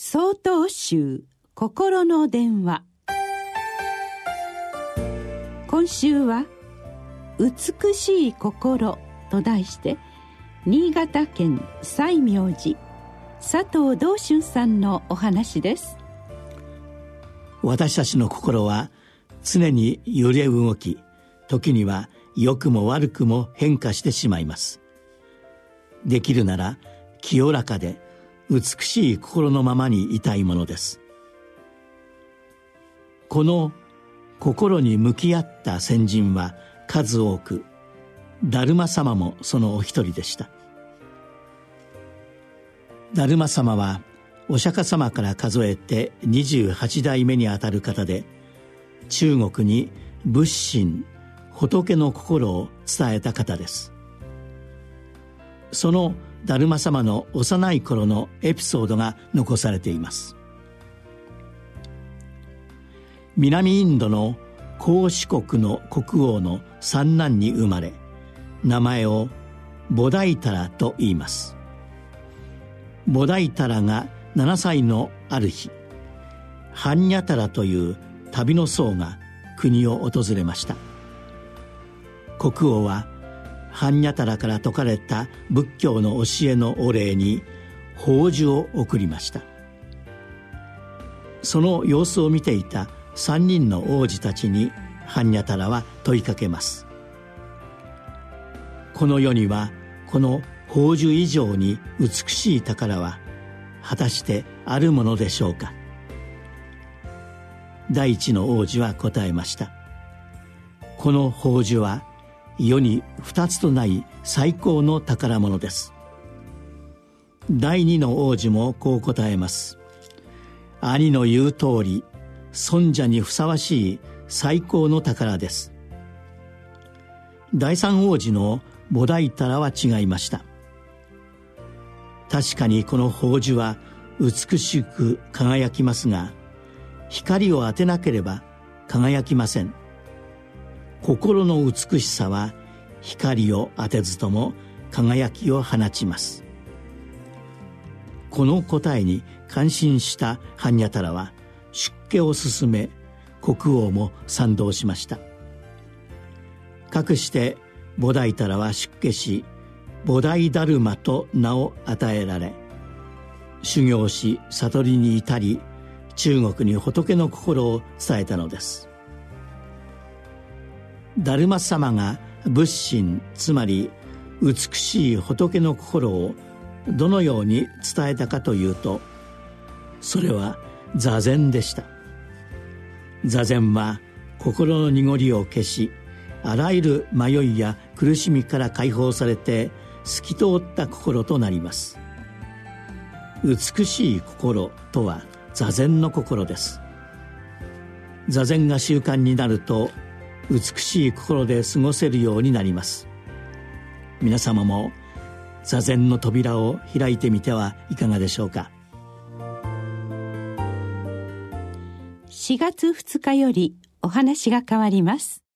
総統集心の電話。今週は「美しい心」と題して新潟県西明寺佐藤道春さんのお話です。私たちの心は常に揺れ動き時には良くも悪くも変化してしまいます。できるなら清らかで美しい心のままにいたいものです。この心に向き合った先人は数多く達磨様もそのお一人でした。達磨様はお釈迦様から数えて28代目にあたる方で中国に仏心仏の心を伝えた方です。その達磨様の幼い頃のエピソードが残されています。南インドの孔子国の国王の三男に生まれ名前をボダイタラと言います。ボダイタラが7歳のある日ハンニャタラという旅の僧が国を訪れました。国王は般若タラから説かれた仏教の教えのお礼に宝珠を贈りました。その様子を見ていた三人の王子たちに般若タラは問いかけます。この世にはこの宝珠以上に美しい宝は果たしてあるものでしょうか。第一の王子は答えました。この宝珠は世に二つとない最高の宝物です。第二の王子もこう答えます。兄の言う通り尊者にふさわしい最高の宝です。第三王子の菩提タラは違いました。確かにこの宝珠は美しく輝きますが光を当てなければ輝きません。心の美しさは光を当てずとも輝きを放ちます。この答えに感心した般若タラは出家を進め国王も賛同しました。かくして菩提タラは出家し菩提ダルマと名を与えられ修行し悟りに至り中国に仏の心を伝えたのです。達磨様が仏心つまり美しい仏の心をどのように伝えたかというとそれは座禅でした。座禅は心の濁りを消しあらゆる迷いや苦しみから解放されて透き通った心となります。美しい心とは座禅の心です。座禅が習慣になると美しい心で過ごせるようになります。皆様も座禅の扉を開いてみてはいかがでしょうか。4月2日よりお話が変わります。